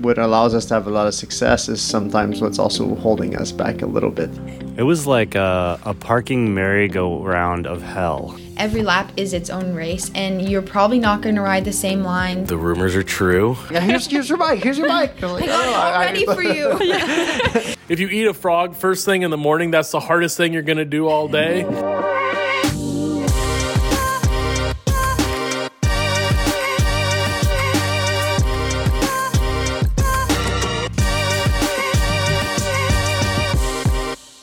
what allows us to have a lot of success is sometimes what's also holding us back a little bit. It was like a, a parking merry-go-round of hell. Every lap is its own race, and you're probably not going to ride the same line. The rumors are true. Yeah, here's, here's your bike. Here's your bike. I'm like, I got it "Oh, all I- ready for you. If you eat a frog first thing in the morning, that's the hardest thing you're going to do all day.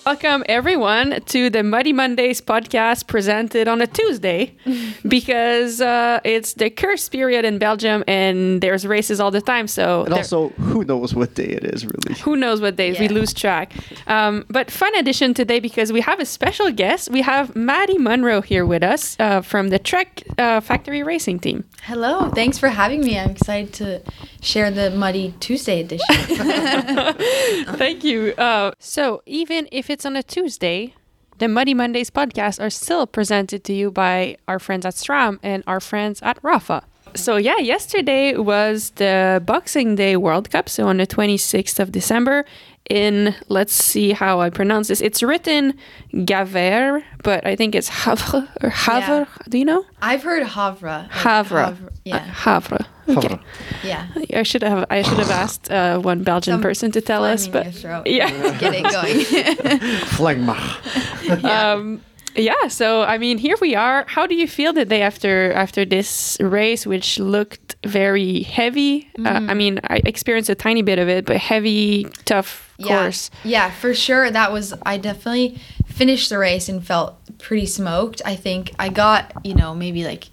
Welcome, everyone, to the Muddy Mondays podcast presented on a Tuesday because uh, it's the Kerst period in Belgium and there's races all the time. So, And also, who knows what day it is, really? who knows what days we lose track. Um, but fun edition today because we have a special guest. We have Maddie Munro here with us uh, from the Trek uh, Factory Racing Team. Hello, thanks for having me. I'm excited to share the Muddy Tuesday edition. Thank you. Uh, so, even if it's on a Tuesday, the Muddy Mondays podcast are still presented to you by our friends at SRAM and our friends at Rapha. So, yeah, yesterday was the Boxing Day World Cup. So, on the 26th of December, in, let's see how I pronounce this. It's written Gavere, but I think it's Havre or Havre. Do you know? I've heard Havre. like Havre. Havre, Yeah, Uh, Havre. Okay. yeah. I should have I should have asked uh, one Belgian Some person to tell us, but your throat. yeah. Get it going. Flagma. um, yeah so i mean here we are how do you feel the day after after this race which looked very heavy uh, i mean i experienced a tiny bit of it but heavy tough yeah. course Yeah, for sure. That was I definitely finished the race and felt pretty smoked. I think I got, you know, maybe like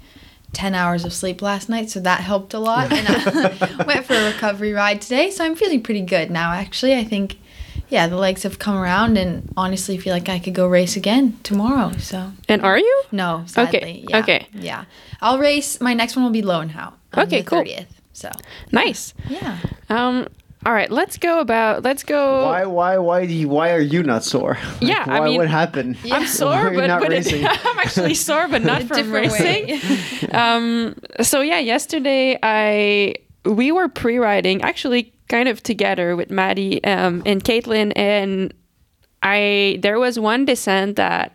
10 hours of sleep last night, so that helped a lot. and I went for a recovery ride today, so I'm feeling pretty good now actually. I think yeah, the legs have come around and honestly feel like I could go race again tomorrow. So and are you no, Okay. Yeah, okay. Yeah. I'll race my next one will be Loenhout. on Okay, the cool. 30th. So, nice yeah. um all right let's go about let's go Why, why, why do you, why are you not sore? Like, Yeah, I why, mean- what happened? I'm sore, but, not but it- racing? I'm actually sore, but not A from different racing. um, so yeah, yesterday I we were pre-riding actually kind of together with Maddie um, and Caitlin, and I there was one descent that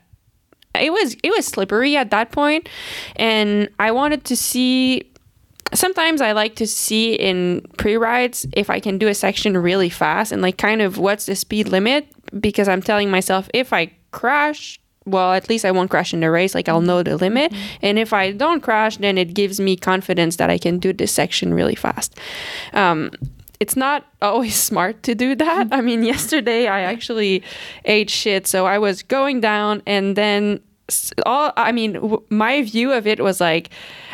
it was it was slippery at that point, and I wanted to see. Sometimes I like to see in pre-rides if I can do a section really fast and like kind of what's the speed limit because I'm telling myself if I crash well, at least I won't crash in the race. Like I'll know the limit. And if I don't crash, then it gives me confidence that I can do this section really fast. Um, it's not always smart to do that. I mean, yesterday I actually ate shit. So I was going down and then all, I mean, w- my view of it was like,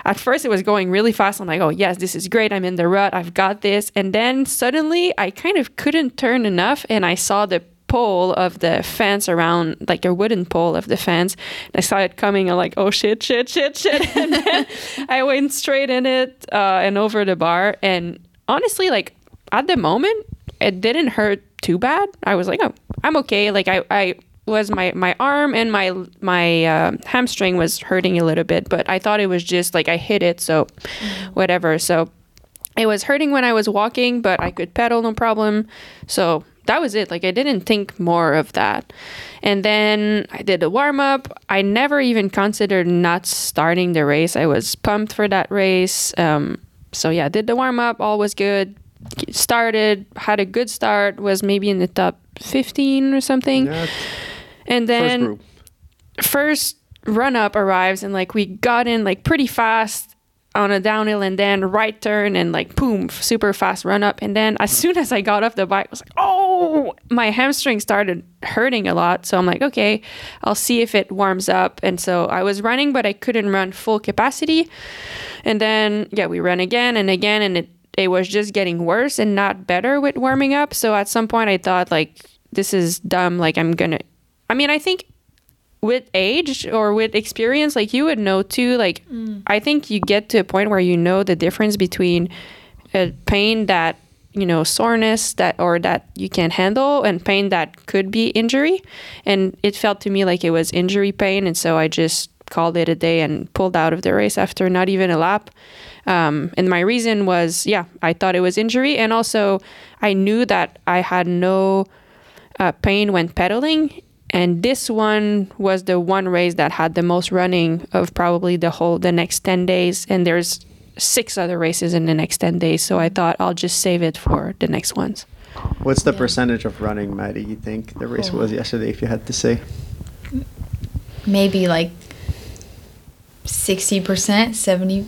at first it was going really fast. I'm like, oh, yes, this is great. I'm in the rut. I've got this. And then suddenly I kind of couldn't turn enough and I saw the pole of the fence around, like a wooden pole of the fence. And I saw it coming. I'm like, oh shit, shit, shit, shit. And then I went straight in it uh, and over the bar. And honestly, like at the moment, it didn't hurt too bad. I was like, oh, I'm okay. Like I, I was my my arm and my my uh, hamstring was hurting a little bit, but I thought it was just like I hit it, so whatever. So it was hurting when I was walking, but I could pedal no problem. So that was it. Like I didn't think more of that. And then I did a warm up. I never even considered not starting the race. I was pumped for that race. Um, so yeah, did the warm up. All was good. Started, had a good start. Was maybe in the top fifteen or something. Yeah, And then group. first run up arrives and like we got in like pretty fast on a downhill and then right turn and like boom super fast run up and then as soon as i got off the bike i was like oh my hamstring started hurting a lot so i'm like okay i'll see if it warms up and so i was running but i couldn't run full capacity and then yeah we ran again and again and it it was just getting worse and not better with warming up so at some point i thought like this is dumb like i'm gonna i mean i think with age or with experience, like you would know too. Like, mm. I think you get to a point where you know the difference between a pain that you know soreness that or that you can handle and pain that could be injury. And it felt to me like it was injury pain, and so I just called it a day and pulled out of the race after not even a lap. Um, and my reason was, yeah, I thought it was injury, and also I knew that I had no uh, pain when pedaling. And this one was the one race that had the most running of probably the whole the next ten days. And there's six other races in the next ten days, so I thought I'll just save it for the next ones. What's the percentage of running, Maddie? You think the race Oh. was yesterday? If you had to say, Maybe like sixty percent, seventy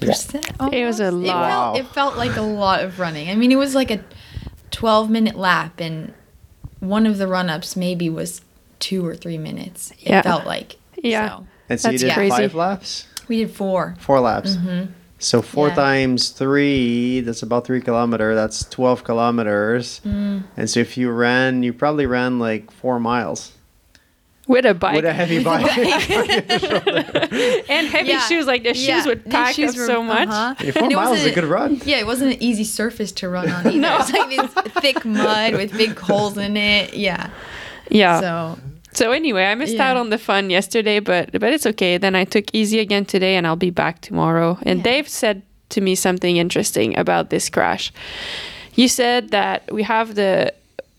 percent. It was a lot. It felt, it felt like a lot of running. I mean, it was like a twelve minute lap, and one of the run ups maybe was two or three minutes. It Yeah. felt like. Yeah. So and so you did crazy. five laps, we did four. four laps. So four Yeah. times three, that's about three kilometer. That's twelve kilometers. Mm. And so if you ran, you probably ran like four miles With a bike with a heavy bike. and heavy Yeah. shoes, like the shoes would these pack shoes up were- so much. uh-huh. Yeah, four And it miles is a good run. Yeah, it wasn't an easy surface to run on either. No. It's like this thick mud with big holes in it. Yeah. Yeah. So So anyway, I missed Yeah. out on the fun yesterday, but but it's okay. Then I took easy again today, and I'll be back tomorrow. And Yeah. Dave said to me something interesting about this crash. You said that we have the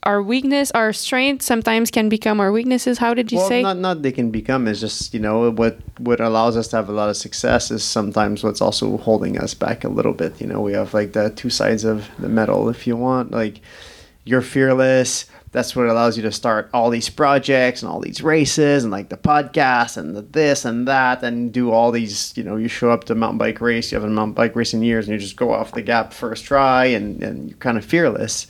our weakness, our strength sometimes can become our weaknesses. How did you well, say? not not they can become It's just you know what what allows us to have a lot of success is sometimes what's also holding us back a little bit. You know, we have like the two sides of the medal, if you want. Like you're fearless. That's what allows you to start all these projects and all these races and like the podcast and the this and that and do all these. You know, you show up to mountain bike race. You haven't mountain bike race in years, and you just go off the gap first try, and and you're kind of fearless.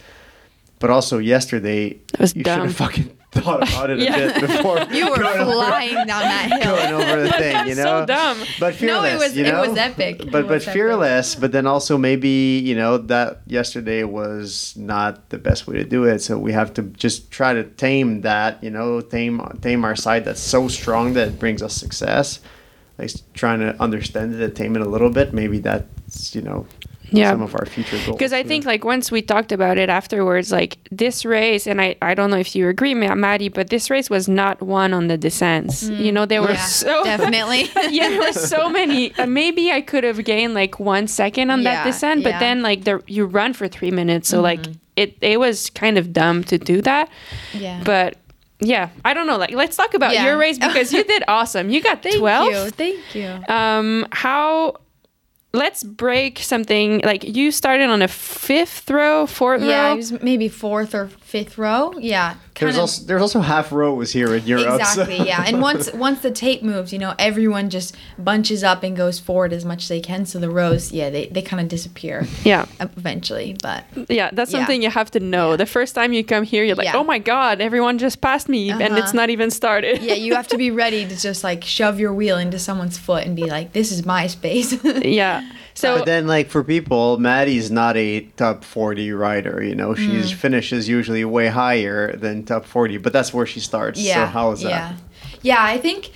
But also yesterday, was you should dumb. have fucking thought about it Yeah. a bit before you were going over- flying down that hill. going over the thing, you That's know. so dumb. But No, fearless, it was- you it was epic. But It but was epic. fearless. But then also maybe you know that yesterday was not the best way to do it. So we have to just try to tame that. You know, tame tame our side that's so strong that it brings us success. Like trying to understand it, and tame it a little bit. Maybe that's you know Yeah. some of our future goals. Because I think know? like once we talked about it afterwards, like this race, and I, I don't know if you agree, Ma- Maddie, but this race was not won on the descents. You know, there were Yeah, so definitely. yeah, there were so many. Uh, maybe I could have gained like one second on that descent, but yeah. then like the you run for three minutes, so like it it was kind of dumb to do that. Yeah. But yeah, I don't know. Like let's talk about Yeah. your race because you did awesome. You got Thank twelve. you. Thank you. Um, how? Let's break something. Like you started on a fifth row, fourth Yeah, row. was maybe fourth or fifth row. Yeah. there's of- also there's also half rows here in Europe. so- Exactly, yeah. And once once the tape moves, you know, everyone just bunches up and goes forward as much as they can. So the rows, yeah, they, they kind of disappear yeah, eventually. But yeah. That's Yeah. something you have to know. Yeah. The first time you come here, you're like, Yeah. "Oh my god, everyone just passed me, and it's Uh-huh. not even started." yeah, you have to be ready to just like shove your wheel into someone's foot and be like, this is my space. yeah. So But then, like for people, Maddie's not a top forty rider. You know, Mm. finishes usually way higher than top forty, but that's where she starts. So how is that? Yeah. Yeah, I think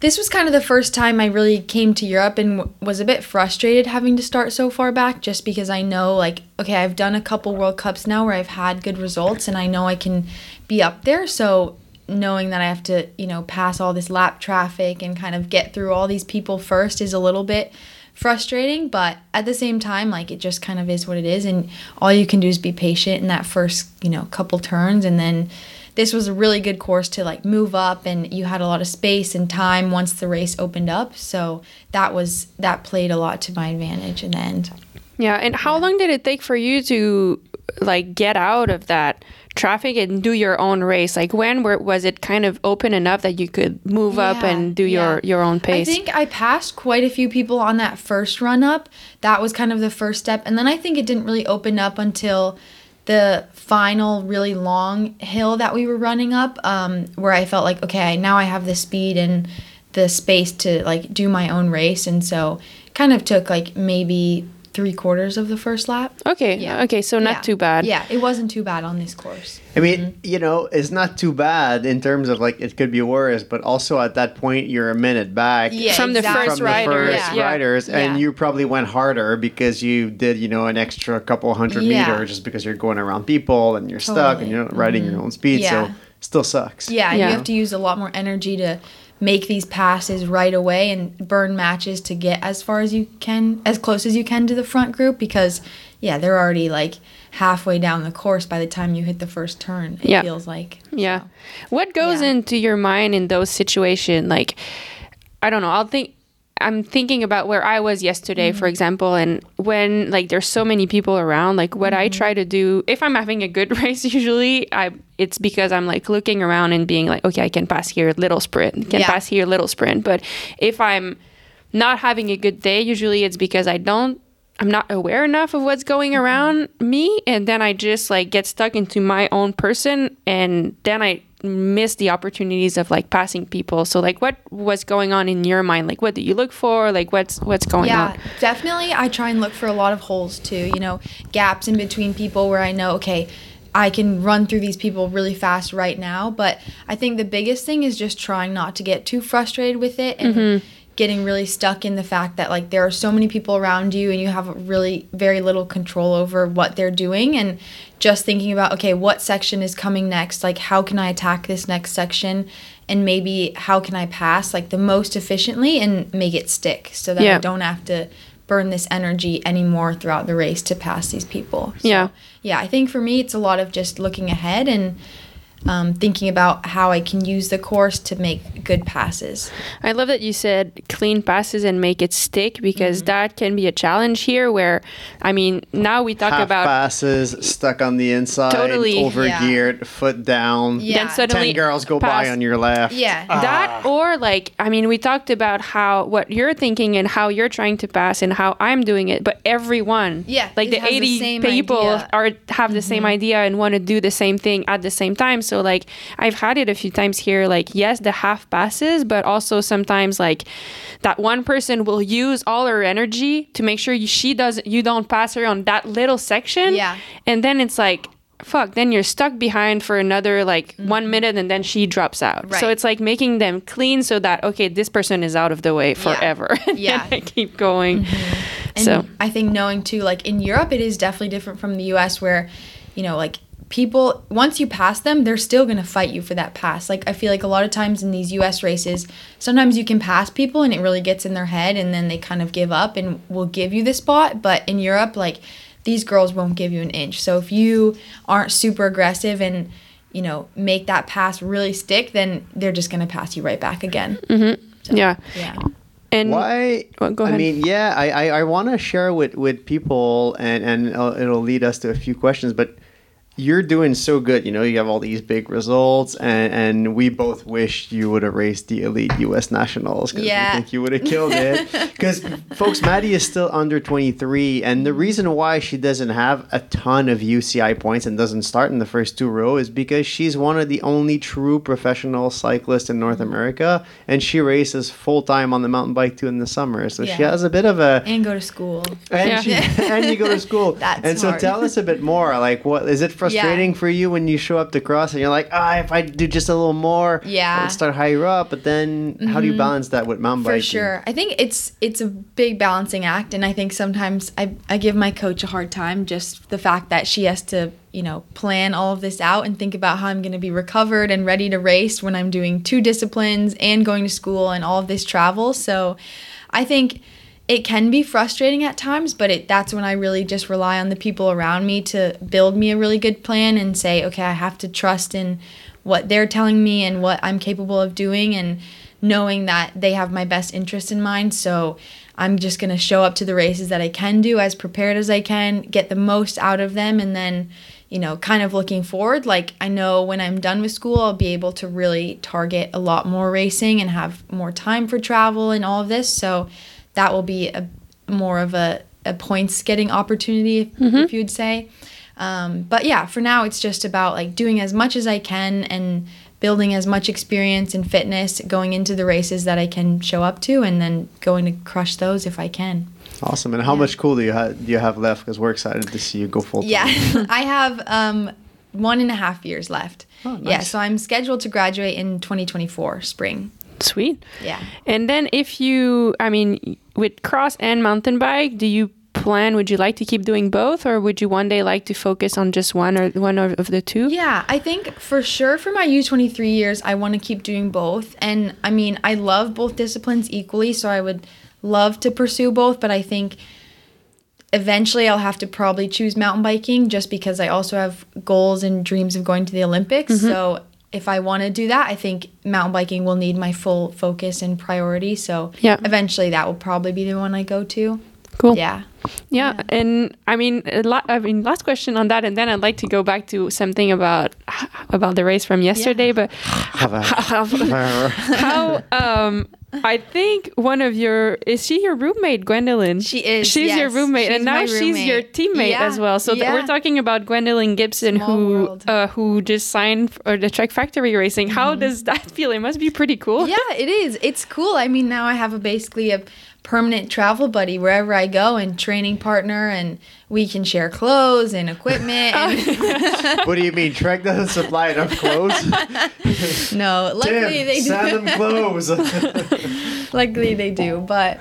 this was kind of the first time I really came to Europe and w- was a bit frustrated having to start so far back just because I know, like, okay, I've done a couple World Cups now where I've had good results and I know I can be up there. So knowing that I have to, you know, pass all this lap traffic and kind of get through all these people first is a little bit frustrating but at the same time like it just kind of is what it is and all you can do is be patient in that first you know couple turns and then this was a really good course to like move up and you had a lot of space and time once the race opened up so that was that played a lot to my advantage in the end yeah. And how long did it take for you to like get out of that traffic and do your own race? Like when were, was it kind of open enough that you could move up and do yeah. your your own pace? I think I passed quite a few people on that first run up. That was kind of the first step. And then I think it didn't really open up until the final really long hill that we were running up, um, where I felt like, okay, now I have the speed and the space to like do my own race. And so kind of took like maybe three quarters of the first lap. okay. Yeah. Okay. So not Yeah. too bad. Yeah, it wasn't too bad on this course. I mean, mm-hmm. you know, it's not too bad in terms of like it could be worse, but also at that point you're a minute back. Yeah, From the exactly. first from the riders, first yeah. riders, and Yeah. you probably went harder because you did, you know, an extra couple hundred Yeah. meters just because you're going around people and you're stuck and you're not riding your mm-hmm. own speed, Yeah. so still sucks. Yeah, Yeah. you have to use a lot more energy to make these passes right away and burn matches to get as far as you can, as close as you can to the front group because, yeah, they're already like halfway down the course by the time you hit the first turn. It Yeah. feels like. Yeah. What goes Yeah. into your mind in those situations? Like, I don't know. I'll think. I'm thinking about where I was yesterday, Mm-hmm. for example, and when like there's so many people around. Like, what I Mm-hmm. try to do if I'm having a good race, usually I it's because I'm like looking around and being like, okay, I can pass here, little sprint, can Yeah. pass here, little sprint. But if I'm not having a good day, usually it's because I don't I'm not aware enough of what's going Mm-hmm. around me and then I just like get stuck into my own person and then I miss the opportunities of like passing people. So like what was going on in your mind? Like what do you look for? Like what's what's going yeah, on? definitely. I try and look for a lot of holes too. You know, gaps in between people where I know, okay, I can run through these people really fast right now. But I think the biggest thing is just trying not to get too frustrated with it and mm-hmm. getting really stuck in the fact that like there are so many people around you and you have really very little control over what they're doing and just thinking about okay what section is coming next like how can i attack this next section and maybe how can i pass like the most efficiently and make it stick so that Yeah. i don't have to burn this energy anymore throughout the race to pass these people So, Yeah. yeah i think for me it's a lot of just looking ahead and um, thinking about how i can use the course to make good passes I love that you said clean passes and make it stick because Mm-hmm. that can be a challenge here where I mean now we talk Half about passes, stuck on the inside, Totally. overgeared, foot down. Yeah. then suddenly Ten girls go pass- by on your left. yeah that or like i mean we talked about how what you're thinking and how you're trying to pass and how i'm doing it but everyone Yeah, like the has the 80 people idea. Mm-hmm. are have the same idea and want to do the same thing at the same time so like i've had it a few times here like yes the half passes but also sometimes like that one person will use all her energy to make sure you, she doesn't you don't pass her on that little section Yeah. and then it's like fuck then you're stuck behind for another like Mm-hmm. one minute and then she drops out right. so it's like making them clean so that okay this person is out of the way forever Yeah. Mm-hmm. then I keep going And so I think knowing too, like in Europe, it is definitely different from the US where, you know, like people, once you pass them, they're still going to fight you for that pass. Like I feel like a lot of times in these US races, sometimes you can pass people and it really gets in their head and then they kind of give up and will give you the spot. But in Europe, like these girls won't give you an inch. So if you aren't super aggressive and, you know, make that pass really stick, then they're just going to pass you right back again. Mm-hmm. yeah Yeah. and Why? Well, go ahead. I mean, yeah, I, I, I want to share with, with people, and, and it'll, it'll lead us to a few questions, but you're doing so good. You know, you have all these big results, and, and we both wish you would have raced the elite U.S. nationals because Yeah. we think you would have killed it. Because, folks, Maddie is still under 23, and the reason why she doesn't have a ton of UCI points and doesn't start in the first two row is because she's one of the only true professional cyclists in North America, and she races full time on the mountain bike too in the summer. So she has a bit of a And go to school. and, Yeah. she, and you go to school. That's and so tell us a bit more. Like, what is it frustrating for you when you show up to cross and you're like, ah, if I do just a little more, Yeah. Mm-hmm. I would start higher up. But then, how do you balance that with mountain For biking? sure. I think it's it's a big balancing act and I think sometimes I, I give my coach a hard time just the fact that she has to, you know, plan all of this out and think about how I'm going to be recovered and ready to race when I'm doing two disciplines and going to school and all of this travel. So I think it can be frustrating at times, but it that's when I really just rely on the people around me to build me a really good plan and say, okay, I have to trust in what they're telling me and what I'm capable of doing and knowing that they have my best interest in mind. So I'm just going to show up to the races that I can do as prepared as I can, get the most out of them, and then, you know, kind of looking forward. Like, I know when I'm done with school, I'll be able to really target a lot more racing and have more time for travel and all of this. So that will be a more of a, a points getting opportunity, if, if you'd say. Um, but yeah, for now, it's just about like doing as much as I can and building as much experience and fitness going into the races that I can show up to, and then going to crush those if I can. Awesome. And how Yeah. much cool do you have do you have left? Because we're excited to see you go full. Yeah, I have um, one and a half years left. Oh, Yeah, so I'm scheduled to graduate in 2024 spring. Sweet Yeah. and then if you i mean with cross and mountain bike do you plan? Would you like to keep doing both, or would you one day like to focus on just one or one of the two? Yeah, I think for sure for my U23 years, I want to keep doing both. And I mean, I love both disciplines equally, so I would love to pursue both, but I think eventually I'll have to probably choose mountain biking just because I also have goals and dreams of going to the Olympics. Mm-hmm. So if I want to do that, I think mountain biking will need my full focus and priority. So Yeah. eventually that will probably be the one I go to. Cool. Yeah. Yeah, and I mean, a lot, I mean, last question on that, and then I'd like to go back to something about about the race from yesterday. But Have a- how um, I think one of your is she your roommate, Gwendolyn? She is, She's your roommate, She's and now my she's your teammate Yeah, as well. So yeah. we're talking about Gwendolyn Gibson, Small who. Mm-hmm. uh, who just signed for the Trek Factory Racing. How does that feel? It must be pretty cool. Yeah, it is. It's cool. I mean, now I have a basically a permanent travel buddy wherever I go and training partner, and we can share clothes and equipment. And what do you mean? Trek doesn't supply enough clothes? no, luckily Tim, they do. send them clothes. luckily they do, but.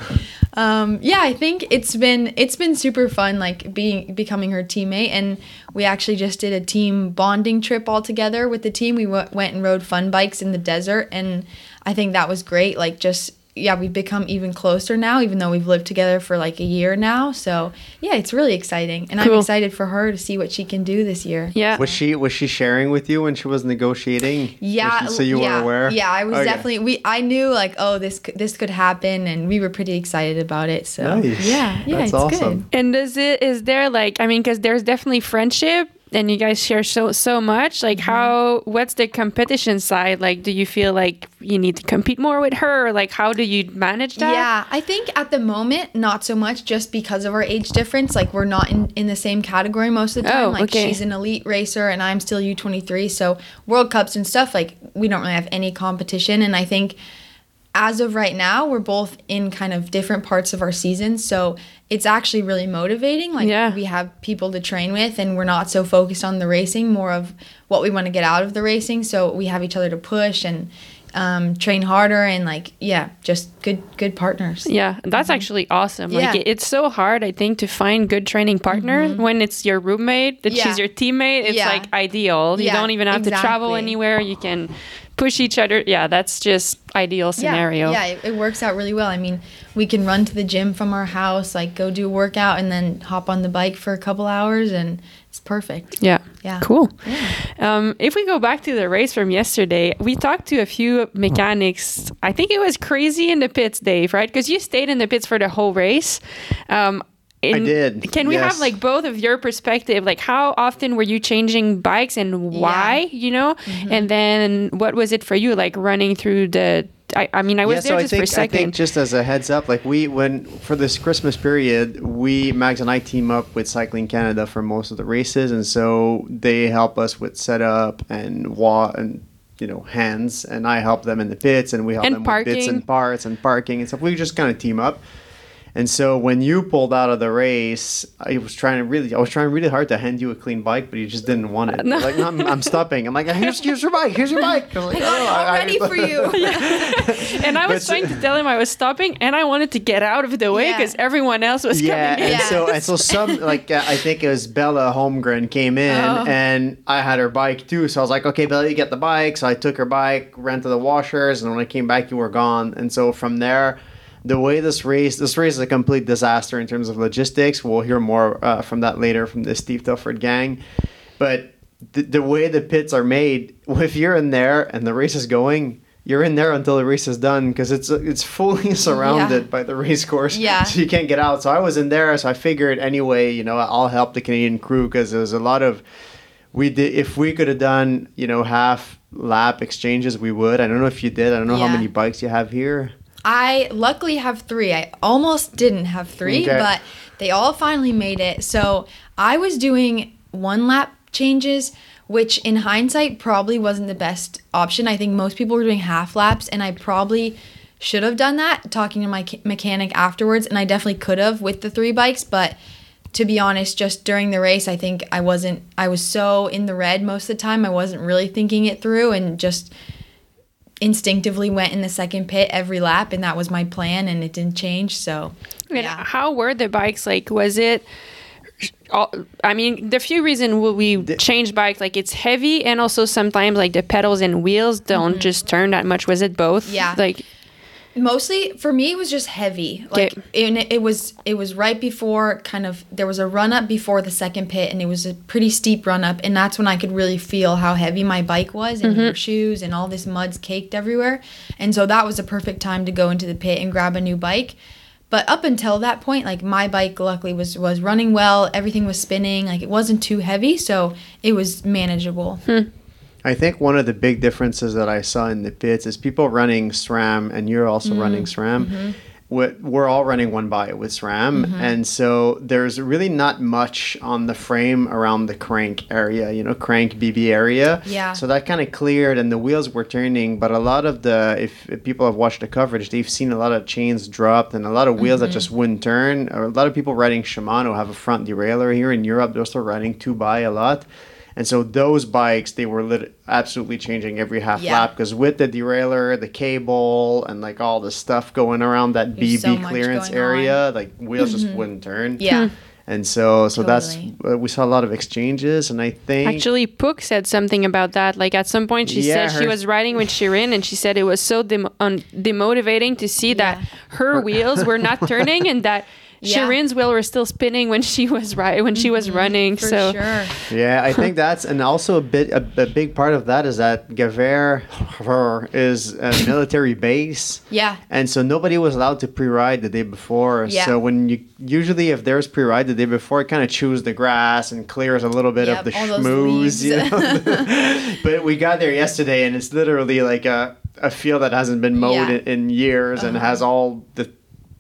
Um, yeah, I think it's been it's been super fun, like being becoming her teammate, and we actually just did a team bonding trip all together with the team. We w- went and rode fun bikes in the desert, and I think that was great. Like just yeah, we've become even closer now, even though we've lived together for like a year now. So yeah, it's really exciting, and I'm excited for her to see what she can do this year. Yeah. was she was she sharing with you when she was negotiating? Yeah, Was she- so you yeah, were aware. Yeah, I was Okay. definitely. We I knew like oh this could, this could happen, and we were pretty excited about it. So Nice. yeah, yeah, That's it's awesome. good. And is it is there like I mean because there's definitely friendship and you guys share so so much like Mm-hmm. how what's the competition side like do you feel like you need to compete more with her like how do you manage that Yeah, I think at the moment not so much just because of our age difference. Like we're not in, in the same category most of the time. Oh, like okay. she's an elite racer and I'm still U23. So World Cups and stuff like we don't really have any competition and I think as of right now we're both in kind of different parts of our season. So it's actually really motivating. Like Yeah. we have people to train with and we're not so focused on the racing, more of what we want to get out of the racing. So we have each other to push and um, train harder and like yeah, just good good partners. yeah that's actually awesome like Mm-hmm. Yeah. it, it's so hard i think to find good training partner when it's your roommate that Mm-hmm. Yeah. she's your teammate it's Yeah. like ideal you don't even have to travel anywhere you can push each other yeah that's just ideal scenario Yeah, yeah it, it works out really well. I mean, we can run to the gym from our house, like go do a workout, and then hop on the bike for a couple hours, and it's perfect. Yeah. Yeah. Cool. Um, if we go back to the race from yesterday, we talked to a few mechanics. I think it was crazy in the pits, Dave, right? Because you stayed in the pits for the whole race. Um, in- did, Can we have like both of your perspective? Like, how often were you changing bikes and why? You know, Mm-hmm. and then what was it for you? Like running through the. I, I mean, I was yeah, there so I just think, for a second. I think just as a heads up, like we when for this Christmas period, we Max and I team up with Cycling Canada for most of the races, and so they help us with setup and wa and you know hands, and I help them in the pits, and we help And them with bits and parts and parking and stuff. We just kind of team up. And so when you pulled out of the race, I was trying to really, I was trying really hard to hand you a clean bike, but you just didn't want it. No. Like, no, I'm, I'm stopping. I'm like, here's, here's your bike. Here's your bike. I was like, I got it "Oh, all I- I- ready for you. and I was But- trying to tell him I was stopping, and I wanted to get out of the way Yeah. because everyone else was yeah, coming in. and Yeah. so and so some like uh, I think it was Bella Holmgren came in Oh. and I had her bike too, so I was like, okay, Bella, you get the bike. So I took her bike, ran to the washers, and when I came back, you were gone. And so from there, the way this race, this race is a complete disaster in terms of logistics. We'll hear more uh, from that later from the Steve Tilford gang, but the, the way the pits are made, if you're in there and the race is going. You're in there until the race is done because it's it's fully surrounded by the race course. Yeah. So you can't get out. So I was in there. So I figured anyway, you know, I'll help the Canadian crew because there's a lot of we did if we could have done you know half lap exchanges, we would. I don't know if you did. I don't know how many bikes you have here. I luckily have three. I almost didn't have three, Okay. but they all finally made it. So I was doing one lap changes, which in hindsight probably wasn't the best option. I think most people were doing half laps, and I probably should have done that talking to my mechanic afterwards, and I definitely could have with the three bikes, but to be honest, just during the race, I think I wasn't, I was so in the red most of the time. I wasn't really thinking it through and just instinctively went in the second pit every lap and that was my plan and it didn't change so And Yeah. how were the bikes? Like, was it? all- I mean, the few reason we change bikes, like it's heavy, and also sometimes like the pedals and wheels don't just turn that much. Was it both? Mm-hmm. Yeah. Like, mostly for me it was just heavy. Like and it, it was it was right before kind of there was a run up before the second pit and it was a pretty steep run up and that's when i could really feel how heavy my bike was and your shoes and all this mud's caked everywhere. And so that was a perfect time to go into the pit and grab a new bike. But up until that point like my bike luckily was was running well. Everything was spinning. Like it wasn't too heavy so it was manageable hmm. I think one of the big differences that I saw in the pits is people running SRAM, and you're also mm-hmm. running SRAM. Mm-hmm. We're, we're all running one by with SRAM, mm-hmm. and so there's really not much on the frame around the crank area, you know, crank BB area. Yeah. So that kind of cleared, and the wheels were turning. But a lot of the, if, if people have watched the coverage, they've seen a lot of chains dropped and a lot of wheels that just wouldn't turn. A lot of people riding Shimano have a front derailleur here in Europe. They're still riding two by a lot. And so those bikes, they were lit- absolutely changing every half Yeah. lap because with the derailleur, the cable, and like all the stuff going around that There's BB so clearance going area, like wheels just wouldn't turn. yeah And so, so Totally. that's uh, we saw a lot of exchanges, and I think actually, Puck said something about that. Like at some point, she Yeah, said she was riding with Shirin, and she said it was so dem- un- demotivating to see that her wheels were not turning and that. Yeah. Shirin's wheel were still spinning when she was right when she was running. for so sure Yeah, I think that's and also a bit a, a big part of that is that Gavere is a military base. Yeah. And so nobody was allowed to pre-ride the day before. Yeah. So when you usually if there's pre-ride the day before, it kind of chews the grass and clears a little bit Yep, of the all those schmooze. You know? but we got there yesterday, and it's literally like a a field that hasn't been mowed Yeah. Uh-huh. in, in years and has all the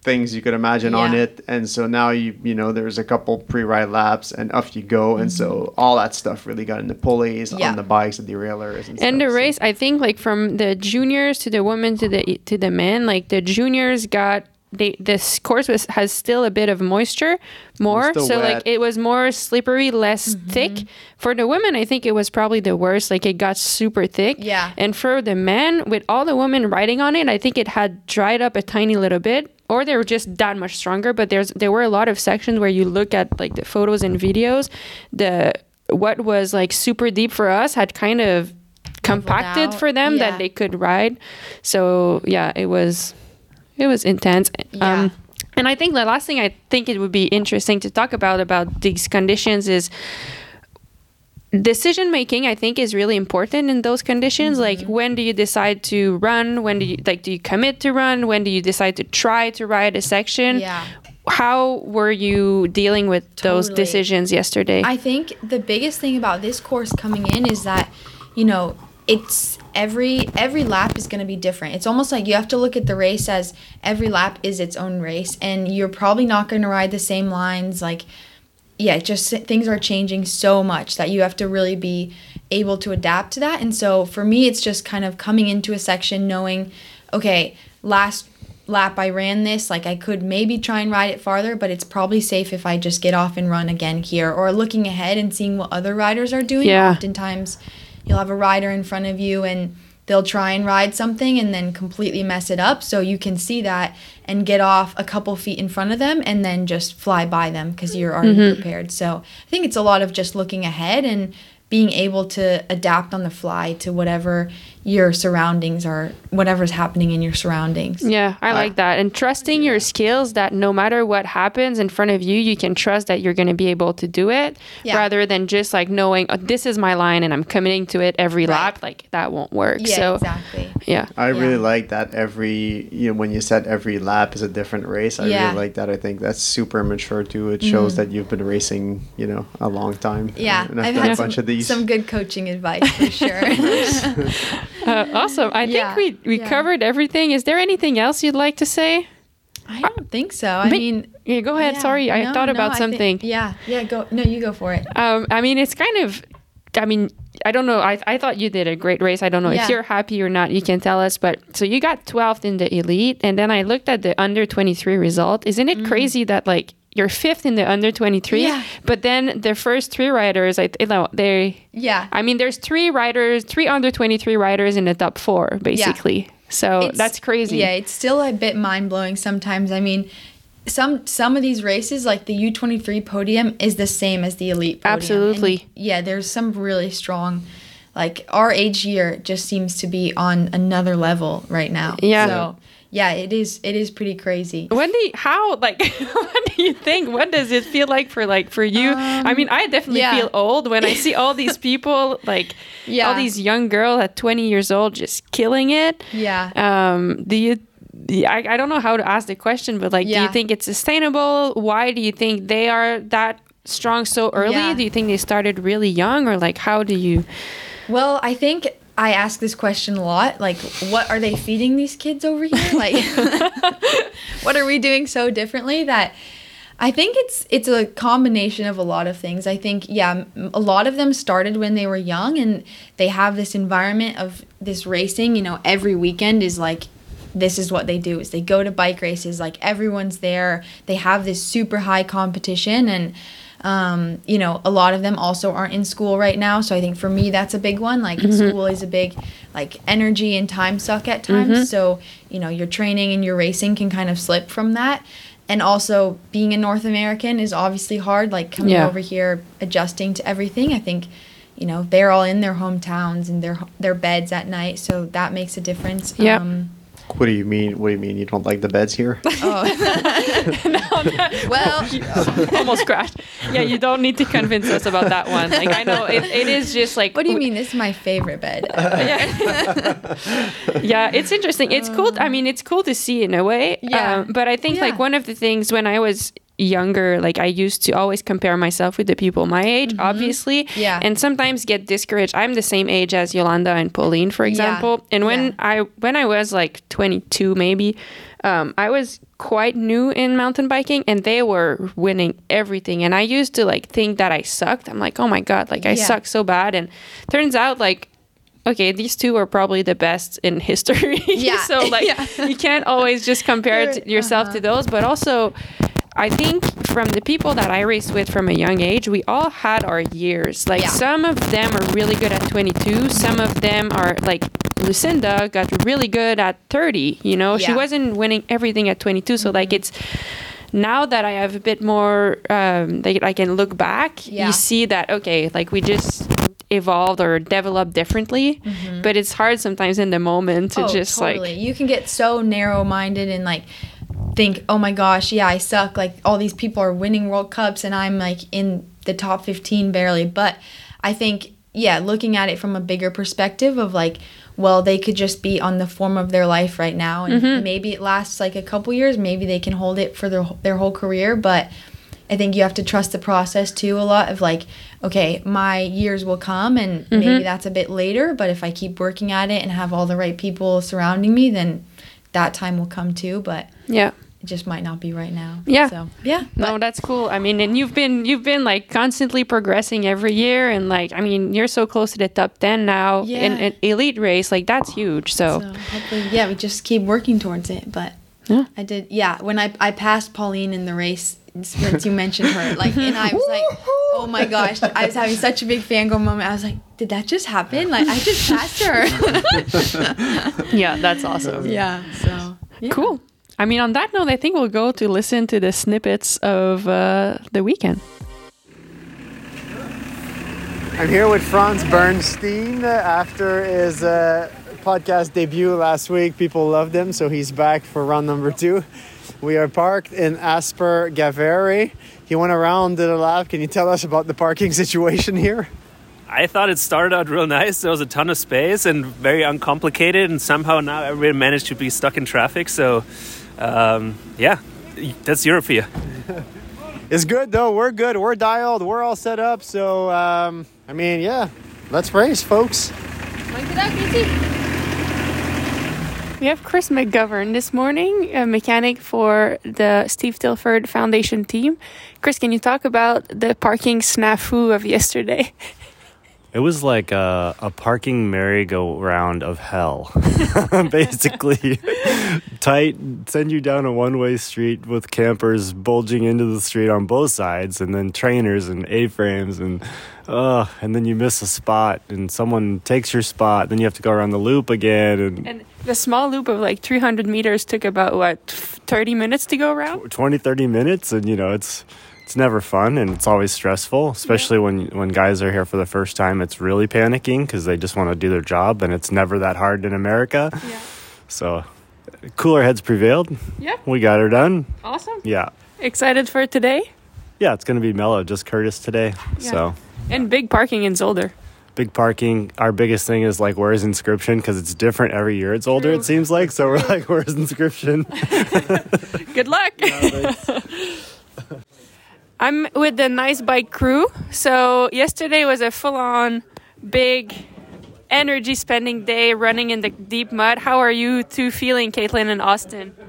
things you could imagine on it and so now you you know there's a couple pre-ride laps and off you go and so all that stuff really got into pulleys Mm-hmm. Yeah. on the bikes the derailleurs and, And the stuff, so- race, I think, like from the juniors to the women to the to the men, like the juniors got they this course was has still a bit of moisture more, still so like it was more slippery, less Mm-hmm. thick. For the women, I think it was probably the worst. Like it got super thick. Yeah. And for the men, with all the women riding on it, I think it had dried up a tiny little bit. Or they were just that much stronger, but there's there were a lot of sections where you look at like the photos and videos, the what was like super deep for us had kind of compacted for them Yeah. that they could ride. So yeah, it was it was intense. Yeah. Um, and I think the last thing I think it would be interesting to talk about about these conditions is decision making i think is really important in those conditions like Mm-hmm. when do you decide to run when do you like do you commit to run when do you decide to try to ride a section Yeah. how were you dealing with those decisions yesterday I think the biggest thing about this course coming in is that, you know, it's every every lap is going to be different. It's almost like you have to look at the race as every lap is its own race and you're probably not going to ride the same lines like yeah, just things are changing so much that you have to really be able to adapt to that. And so for me, it's just kind of coming into a section knowing, okay, last lap I ran this, like I could maybe try and ride it farther, but it's probably safe if I just get off and run again here. Or looking ahead and seeing what other riders are doing. Yeah. Oftentimes, you'll have a rider in front of you and they'll try and ride something and then completely mess it up. So you can see that and get off a couple feet in front of them and then just fly by them because you're already mm-hmm. prepared. So I think it's a lot of just looking ahead and being able to adapt on the fly to whatever your surroundings are, whatever's happening in your surroundings. Yeah, I like that. And trusting your skills that no matter what happens in front of you, you can trust that you're going to be able to do it Yeah. rather than just like knowing oh, this is my line and I'm committing to it every Right. lap. Like that won't work. Yeah, so, exactly. yeah. I really Yeah. like that every you know when you said every lap is a different race. I Yeah. Mm-hmm. really like that. I think that's super mature too. It shows that you've been racing, you know, a long time. Yeah, and I've done had a some, bunch of these. some good coaching advice for sure. Uh, awesome. I Yeah, think we, we yeah. covered everything. Is there anything else you'd like to say? I don't think so. I Ma- mean, Yeah, go ahead. yeah, Sorry, I no, thought no, about think- something. yeah, yeah, go. No, you go for it. Um, I mean, it's kind of. I mean, I don't know. I, I thought you did a great race. I don't know Yeah. if you're happy or not. You can tell us. But so you got 12th in the elite, and then I looked at the under 23 result. Isn't it crazy that like you're fifth in the under 23, Mm. Yeah. but then the first three riders, I you know, they. Yeah. I mean, there's three riders, three under 23 riders in the top four, basically. yeah. So It's- that's crazy. Yeah, it's still a bit mind blowing sometimes. I mean, some some of these races, like the U twenty three podium, is the same as the elite. Podium. Absolutely. And, yeah, there's some really strong. Like our age year just seems to be on another level right now. Yeah. So yeah, it is. It is pretty crazy. When do you, how like what do you think? What does it feel like for like for you? I mean, I definitely Um, yeah. feel old when I see all these people like all these young girls at 20 years old just killing it. Yeah. Um, do you? I, I don't know how to ask the question, but like, do you think it's sustainable? Why do you think they are that strong so early? Yeah. Do you think they started really young, or like, how do you? Well, I think I ask this question a lot. Like, what are they feeding these kids over here? Like, what are we doing so differently that I think it's it's a combination of a lot of things. I think yeah, a lot of them started when they were young and they have this environment of this racing, you know, every weekend is like this is what they do is they go to bike races like everyone's there. They have this super high competition and um, you know, a lot of them also aren't in school right now. So I think for me, that's a big one. Like school is a big like energy and time suck at times. So, you know, your training and your racing can kind of slip from that. And also being a North American is obviously hard, like coming Yeah. over here, adjusting to everything. I think, you know, they're all in their hometowns and their their beds at night. So that makes a difference. Yeah. Um, What do you mean? What do you mean? You don't like the beds here? well, almost crashed. Yeah, you don't need to convince us about that one. Like I know it, it is just like what do you mean? This is my favorite bed. yeah. yeah, it's interesting. It's cool. I mean, it's cool to see in a way. Yeah. Um, but I think like one of the things when I was younger, like I used to always compare myself with the people my age, obviously. Mm-hmm. Yeah. And sometimes get discouraged. I'm the same age as Jolanda and Pauline, for example. yeah. And when Yeah. I when I was like 22, maybe, um, I was quite new in mountain biking, and they were winning everything. And I used to like think that I sucked. I'm like, oh my god, like I Yeah. suck so bad. And turns out like okay, these two are probably the best in history. Yeah. so like Yeah. you can't always just compare yourself to those, but also I think from the people that I raced with from a young age, we all had our years. Like Yeah. some of them are really good at 22, some of them are like Lucinda got really good at 30, you know. She wasn't winning everything at 22, so like it's now that I have a bit more, um, that I can look back, Yeah. you see that okay, like we just evolved or developed differently, but it's hard sometimes in the moment to Oh, just totally. like you can get so narrow minded and like think, oh my gosh, yeah, I suck. Like all these people are winning World Cups and I'm like in the top 15 barely. But I think, yeah, looking at it from a bigger perspective of like, well, they could just be on the form of their life right now, and Mm-hmm. maybe it lasts like a couple years. Maybe they can hold it for their their whole career, but I think you have to trust the process too. A lot of like, okay, my years will come, and Mm-hmm. maybe that's a bit later. But if I keep working at it and have all the right people surrounding me, then that time will come too. But yeah. Just might not be right now. Yeah. So yeah. No, that's cool. I mean, and you've been you've been like constantly progressing every year, and like I mean, you're so close to the top ten now in an elite race. Like that's huge. So, So hopefully, yeah, we just keep working towards it. But Yeah. I did, yeah. When I I passed Pauline in the race, since you mentioned her, like, and I was like, oh my gosh, I was having such a big fangirl moment. I was like, did that just happen? Like, I just passed her. yeah, that's awesome. yeah. So yeah. Cool. I mean, on that note, I think we'll go to listen to the snippets of uh, the weekend. I'm here with Franz Bernstein after his uh, podcast debut last week. People loved him, so he's back for round number two. We are parked in Asper Gavere. He went around, did a lap. Can you tell us about the parking situation here? I thought it started out real nice. There was a ton of space and very uncomplicated, and somehow now everybody managed to be stuck in traffic. So, um, yeah, that's Europe for you. It's good though. We're good. We're dialed. We're all set up. So, um, I mean, yeah, let's race, folks. We have Chris McGovern this morning, a mechanic for the Steve Tilford Foundation team. Chris, can you talk about the parking snafu of yesterday? It was like a, a parking merry-go-round of hell. Basically, tight, send you down a one-way street with campers bulging into the street on both sides, and then trainers and A-frames, and uh, and then you miss a spot, and someone takes your spot, then you have to go around the loop again, and And the small loop of like 300 meters took about what 30 minutes to go around. 20 30 minutes and you know it's it's never fun and it's always stressful especially when when guys are here for the first time it's really panicking because they just want to do their job and it's never that hard in america Yeah. so cooler heads prevailed Yeah. we got her done Awesome. yeah Excited for today yeah it's gonna be mellow just curtis today Yeah. so and big parking in Zolder. big parking our biggest thing is like where's inscription because it's different every year it's older True. it seems like so we're like where's inscription Good luck. I'm with the Nice Bike crew. So yesterday was a full-on big energy spending day running in the deep mud. How are you two feeling, Caitlin and Austin?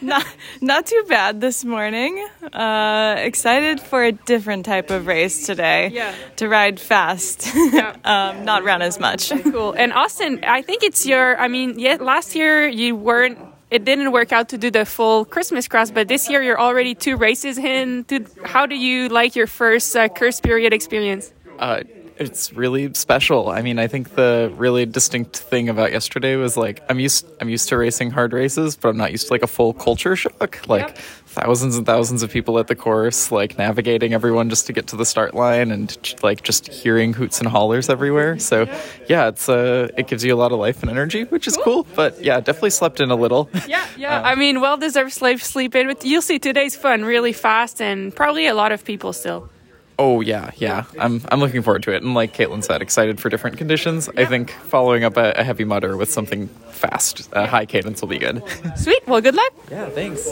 not not too bad this morning. Uh, excited for a different type of race today. Yeah. To ride fast, Yeah. um, not run as much. Cool. And Austin, I think it's your. I mean, yeah, last year you weren't. It didn't work out to do the full Christmas cross, but this year you're already two races in. How do you like your first uh, Kerst period experience? uh, it's really special. I mean, I think the really distinct thing about yesterday was like I'm used I'm used to racing hard races, but I'm not used to like a full culture shock. Like Yep. Thousands and thousands of people at the course, like navigating everyone just to get to the start line, and like just hearing hoots and hollers everywhere. So yeah, it's uh, it gives you a lot of life and energy, which is cool. But yeah, definitely slept in a little. Yeah, yeah. I mean, well deserved slave sleep in. But you'll see today's fun, really fast, and probably a lot of people still. Oh yeah, yeah. I'm I'm looking forward to it, and like Caitlin said, excited for different conditions. I think following up a, a heavy mutter with something fast, uh, high cadence will be good. Sweet. Well, good luck. Yeah, thanks.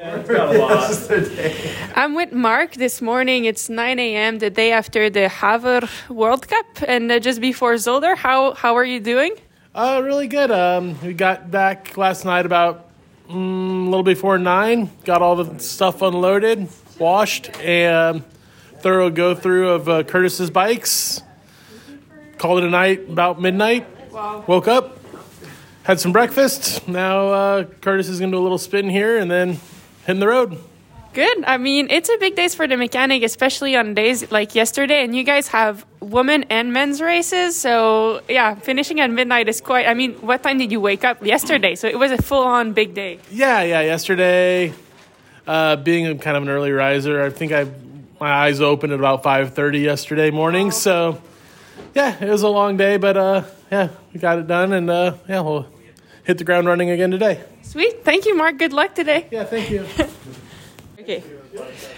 I'm with Mark this morning. It's 9 a.m. the day after the Gavere World Cup, and uh, just before Zolder. How how are you doing? Uh, really good. Um, we got back last night about mm, a little before nine. Got all the stuff unloaded, washed, and thorough go through of uh, Curtis's bikes. Called it a night about midnight. Woke up, had some breakfast. Now uh, Curtis is gonna do a little spin here and then hitting the road. Good. I mean, it's a big day for the mechanic, especially on days like yesterday. And you guys have women and men's races, so yeah, finishing at midnight is quite. I mean, what time did you wake up yesterday? So it was a full-on big day. Yeah, yeah. Yesterday, uh, being a kind of an early riser, I think I my eyes opened at about five thirty yesterday morning. So, yeah, it was a long day, but uh, yeah, we got it done, and uh, yeah, we'll hit the ground running again today. Sweet. Thank you, Mark. Good luck today. Yeah, thank you. Okay.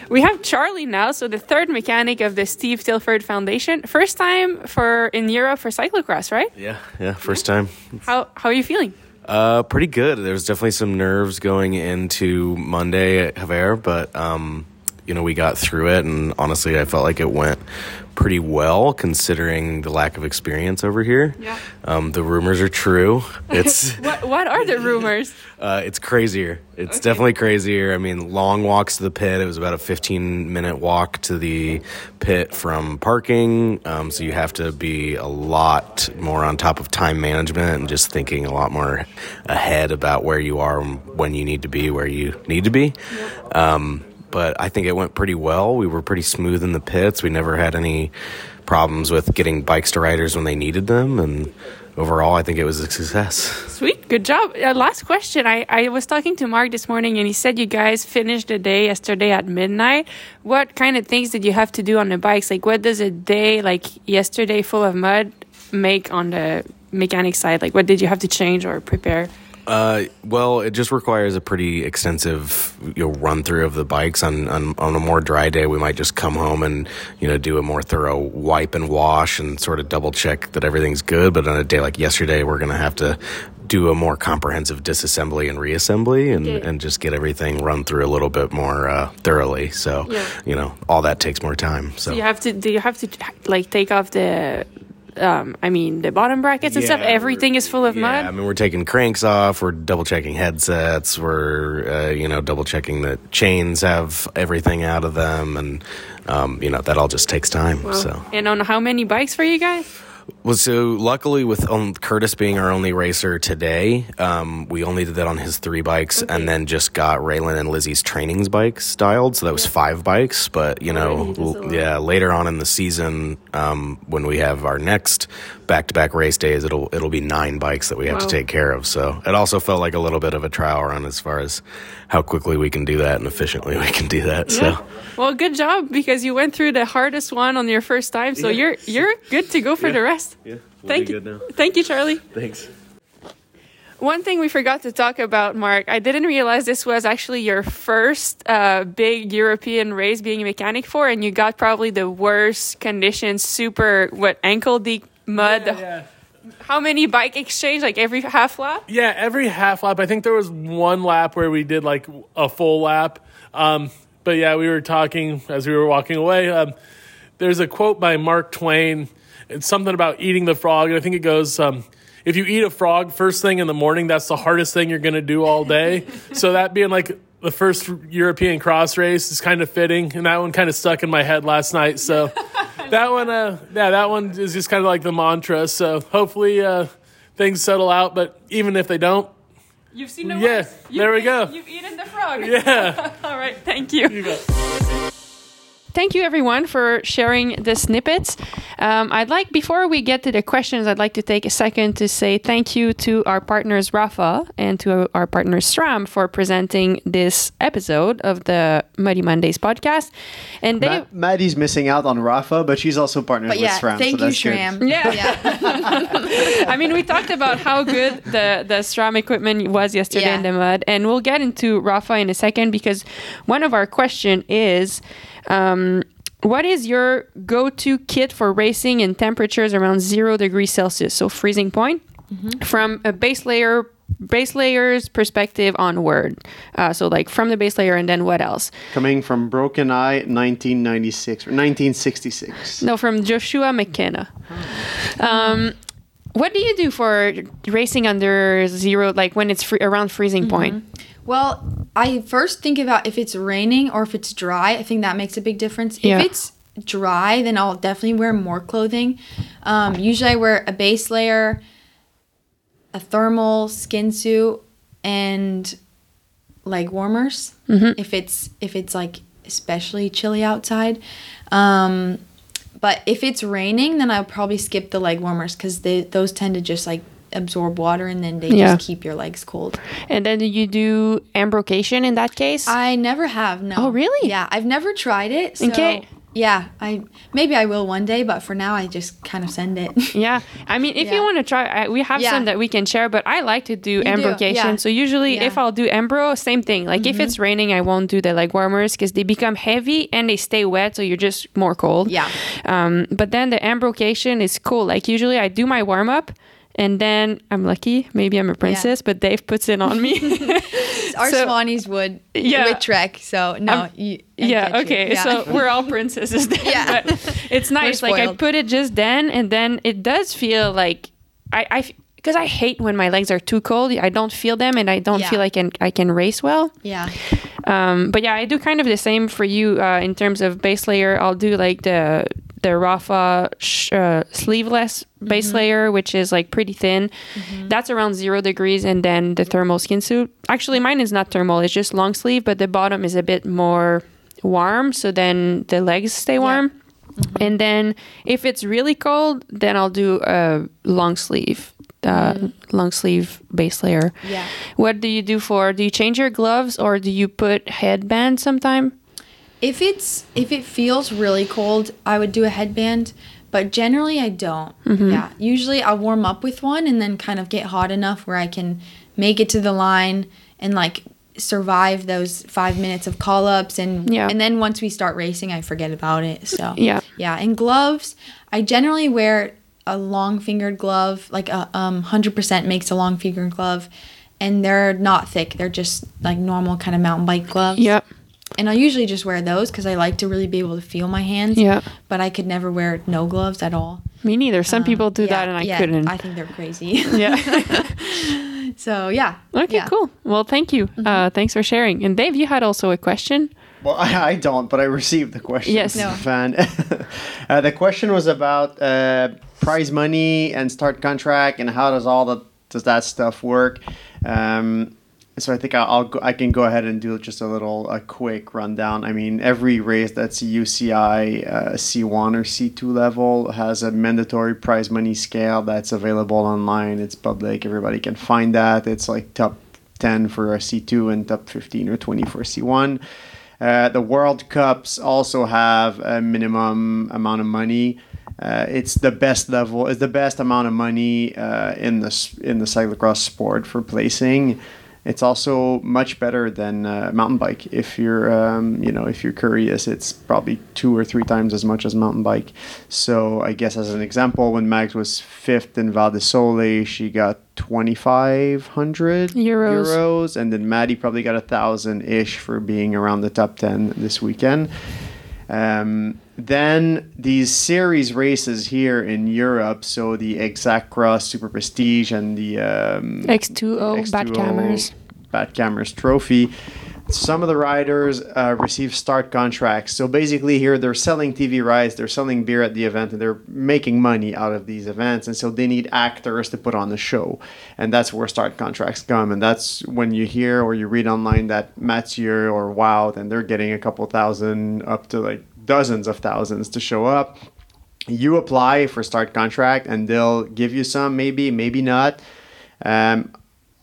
We have Charlie now, so the third mechanic of the Steve Tilford Foundation. First time for in Europe for cyclocross, right? Yeah, yeah, first time. How how are you feeling? Uh, pretty good. There's definitely some nerves going into Monday at Gavere, but um, you know we got through it, and honestly, I felt like it went pretty well considering the lack of experience over here. Yeah. Um, the rumors are true. It's What what are the rumors? uh, it's crazier. It's definitely crazier. I mean, long walks to the pit. It was about a 15 minute walk to the pit from parking. Um, so you have to be a lot more on top of time management and just thinking a lot more ahead about where you are and when you need to be where you need to be. Um, but I think it went pretty well. We were pretty smooth in the pits. We never had any problems with getting bikes to riders when they needed them. And overall, I think it was a success. Sweet, good job. Uh, last question. I, I was talking to Mark this morning and he said you guys finished the day yesterday at midnight. What kind of things did you have to do on the bikes? Like, what does a day like yesterday full of mud make on the mechanic side? Like, what did you have to change or prepare? Uh, well, it just requires a pretty extensive you know, run through of the bikes. On, on on a more dry day, we might just come home and you know do a more thorough wipe and wash and sort of double check that everything's good. But on a day like yesterday, we're gonna have to do a more comprehensive disassembly and reassembly and, Yeah. and just get everything run through a little bit more uh, thoroughly. So Yeah. you know all that takes more time. So Do you have to do you have to like take off the um, I mean, the bottom brackets and stuff. Everything is full of Yeah, mud. I mean, we're taking cranks off. We're double checking headsets. We're, uh, you know, double checking that chains have everything out of them, and um, you know that all just takes time. So, And on how many bikes for you guys? Well, so luckily with um, Curtis being our only racer today, um, we only did that on his three bikes, and then just got Raylan and Lizzie's trainings bikes dialed. So that was five bikes. But you know, l- yeah, later on in the season, um, when we have our next back-to-back race days, it'll it'll be nine bikes that we have to take care of. So it also felt like a little bit of a trial run as far as how quickly we can do that and efficiently we can do that. So. Well, good job because you went through the hardest one on your first time, so you're you're good to go for the rest. Yeah, Thank you, thank you, Charlie. Thanks. One thing we forgot to talk about, Mark, I didn't realize this was actually your first uh, big European race being a mechanic for, and you got probably the worst conditions, super what ankle deep mud. Yeah. How many bike exchange? Like every half lap? Yeah, every half lap. I think there was one lap where we did like a full lap. Um, but yeah, we were talking as we were walking away. Um, there's a quote by Mark Twain. It's something about eating the frog. And I think it goes, um, if you eat a frog first thing in the morning, that's the hardest thing you're going to do all day. so that being like the first European cross race is kind of fitting. And that one kind of stuck in my head last night. So that one, uh, yeah, that one is just kind of like the mantra. So hopefully, uh, things settle out. But even if they don't, You've seen the Yeah, there we go. You've eaten the frog. yeah. All right, thank you. Thank you, everyone, for sharing the snippets. Um, I'd like, before we get to the questions, I'd like to take a second to say thank you to our partners, Rapha, and to our partner, SRAM, for presenting this episode of the Muddy Mondays podcast. And they. Ma- Maddie's missing out on Rapha, but she's also partnered But with yeah, SRAM. thank so you, that's good. Yeah. yeah. I mean, we talked about how good the the SRAM equipment was yesterday Yeah. in the mud, and we'll get into Rapha in a second because one of our question is, um, what is your go-to kit for racing in temperatures around zero degrees Celsius, so freezing point, from a base layer base layers perspective onward? Uh, so like from the base layer, and then what else? Coming from Broken Eye, 1996 or 1966. No, from Joshua McKenna. Um, what do you do for racing under zero, like when it's free, around freezing point? Well, I first think about if it's raining or if it's dry. I think that makes a big difference. Yeah. If it's dry, then I'll definitely wear more clothing. Um, usually, I wear a base layer, a thermal skin suit, and leg warmers. If it's if it's like especially chilly outside. Um, but if it's raining, then I'll probably skip the leg warmers because those tend to just like absorb water and then they Yeah. just keep your legs cold. And then you do embrocation in that case? I never have. No. Oh, really? Yeah, I've never tried it. So, Okay. Yeah, I maybe I will one day, but for now I just kind of send it. yeah, I mean, if you want to try, I, we have Yeah. some that we can share. But I like to do do, embrocation. yeah. So usually, Yeah. Mm-hmm. if I'll do embro, same thing. Like if it's raining, I won't do the leg warmers because they become heavy and they stay wet, so you're just more cold. Yeah. Um, but then the embrocation is cool. Like usually, I do my warm up. And then I'm lucky, maybe I'm a princess, but Dave puts it on me. Our So- Swannies would Yeah. with Trek, so no, you, yeah, okay. Yeah. So we're all princesses then. Yeah. It's nice. Like I put it just then and then it does feel like I I because I hate when my legs are too cold. I don't feel them and I don't Yeah. feel like I can, I can race well. yeah, Um, but yeah, I do kind of the same for you uh, in terms of base layer. I'll do like the the Rapha sh- uh, sleeveless base Mm-hmm. layer, which is like pretty thin. That's around zero degrees, and then the thermal skin suit. Actually, mine is not thermal; it's just long sleeve, but the bottom is a bit more warm, so then the legs stay warm. Mm-hmm. And then if it's really cold, then I'll do a long sleeve. Uh, long sleeve base layer. Mm-hmm. Yeah. What do you do for? Do you change your gloves or do you put headband sometime? if it's if it feels really cold, I would do a headband, but generally I don't. Yeah, usually I'll warm up with one and then kind of get hot enough where I can make it to the line and like survive those five minutes of call ups and Yeah. and then once we start racing, I forget about it. So Yeah. yeah. And gloves, I generally wear a long fingered glove, like a um hundred percent makes a long fingered glove, and they're not thick. They're just like normal kind of mountain bike gloves. Yep. and I usually just wear those because I like to really be able to feel my hands. Yeah. But I could never wear no gloves at all. Me neither. Some people do Yeah, that, and I yeah, couldn't. I think they're crazy. yeah. so yeah. okay. Yeah. Cool. Well, thank you. Uh, thanks for sharing. And Dave, you had also a question. Well, I, I don't, but I received the question. Yes. No. Fan. uh, the question was about uh, prize money and start contract and how does all that does that stuff work. Um, so I think I'll, I'll go, I can go ahead and do just a little a quick rundown. I mean, every race that's a UCI uh, C1 or C2 level has a mandatory prize money scale that's available online. It's public. Everybody can find that. It's like top 10 for a C2 and top 15 or 20 for a C1. Uh, the World Cups also have a minimum amount of money. Uh, it's the best level. It's the best amount of money uh, in the in the cyclocross sport for placing. It's also much better than uh, mountain bike. If you're um, you know if you're curious, it's probably two or three times as much as mountain bike. So I guess as an example, when Max was fifth in Val di Sole, she got twenty five hundred Euros. euros, and then Maddie probably got a thousand ish for being around the top ten this weekend. Um, then these series races here in Europe, so the Exact Cross Super Prestige and the um, X2O, Badkamers. Bad Cameras Trophy. Some of the riders uh, receive start contracts. So basically, here they're selling TV rights, they're selling beer at the event, and they're making money out of these events. And so they need actors to put on the show. And that's where start contracts come. And that's when you hear or you read online that Mathieu or Wout, and they're getting a couple thousand up to like dozens of thousands to show up. You apply for start contract and they'll give you some maybe maybe not. Um,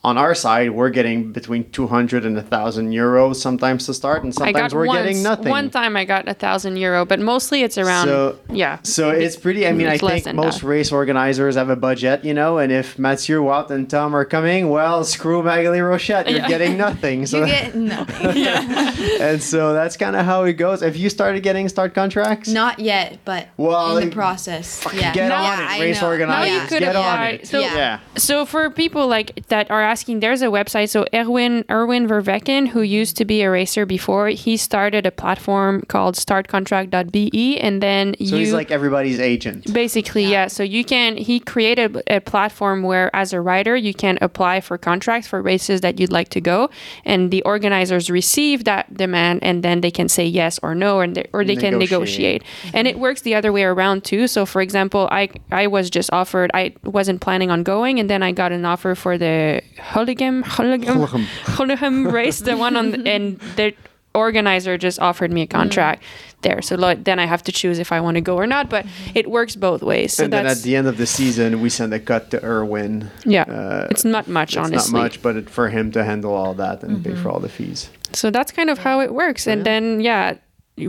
on our side we're getting between 200 and 1000 euros sometimes to start and I sometimes got we're once, getting nothing One time I got a thousand euro, but mostly it's around. So- yeah. so it's pretty. I mean, I think most that. race organizers have a budget, you know. And if Mathieu, Wout, and Tom are coming, well, screw Maghalie Rochette. You're Yeah. getting nothing. So You get nothing. yeah. and so that's kind of how it goes. Have you started getting start contracts? Not yet, but Well, in the process. Yeah. get yeah, on it, race organizers. Now you could get on apply. it. So, Yeah. yeah. so for people like that are asking, there's a website. So Erwin Erwin Vervecken, who used to be a racer before, he started a platform called StartContract.be, and then So you he's like everybody's agent. Basically, yeah. So you can, he created a platform where, as a rider, you can apply for contracts for races that you'd like to go. And the organizers receive that demand and then they can say yes or no, and they, or they can Negotiate. negotiate. Mm-hmm. And it works the other way around too. So, for example, I, I was just offered, I wasn't planning on going, and then I got an offer for the Holigam, Holigam, Holigam race, the one on, the, and the organizer just offered me a contract mm. there. So like, then I have to choose if I want to go or not. But mm-hmm. it works both ways. So and then at the end of the season, we send a cut to Erwin. yeah. Uh, it's not much, it's honestly. not much, but it, for him to handle all that and pay mm-hmm. for all the fees. So that's kind of how it works. And then yeah,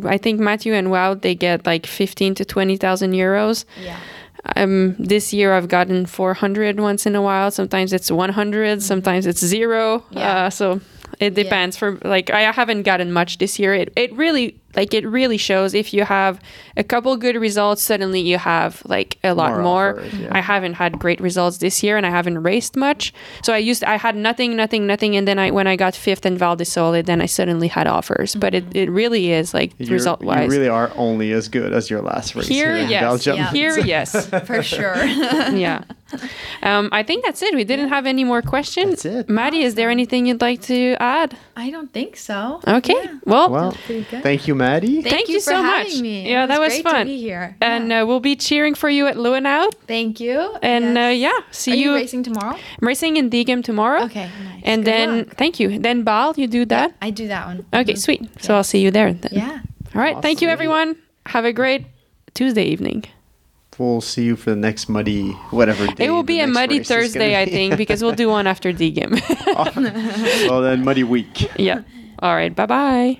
I think Mathieu and Wout they get like fifteen to twenty thousand euros. Yeah. Um, this year I've gotten 400 once in a while. Sometimes it's 100, sometimes it's zero. Yeah. Uh, so it depends. For like, I haven't gotten much this year. It it really like it really shows if you have a couple good results, suddenly you have like a lot More more. offers, yeah. I haven't had great results this year, and I haven't raced much. So I used I had nothing, nothing, nothing, and then I when I got fifth in Val di Sole, then I suddenly had offers. But it, it really is like You're- result wise. You really are only as good as your last race Here, here, in yes. Belgium. Yeah. Here, yes. For sure. yeah. Um, I think that's it. We didn't have any more questions. That's it. Maddie, is there anything you'd like to add? I don't think so. Okay. Yeah. Well, Well, thank you, Maddie. Thank, Thank you, you for so having much. me. Yeah, It that was great fun. To be here. and Yeah. uh, we'll be cheering for you at Loenhout. thank you. And uh, yeah, see Are you, you. racing tomorrow? I'm racing in Diegem tomorrow. Okay, nice. And Good then, luck. thank you. Then Baal, you do that? I do that one. Okay, Mhm. sweet. So I'll see you there. Then. Yeah. All right. Thank you, Awesome. everyone. Have a great Tuesday evening. We'll see you for the next muddy whatever day. It will be a muddy race is gonna Thursday, I think, because we'll do one after Diegem. well, then muddy week. yeah. All right. Bye bye.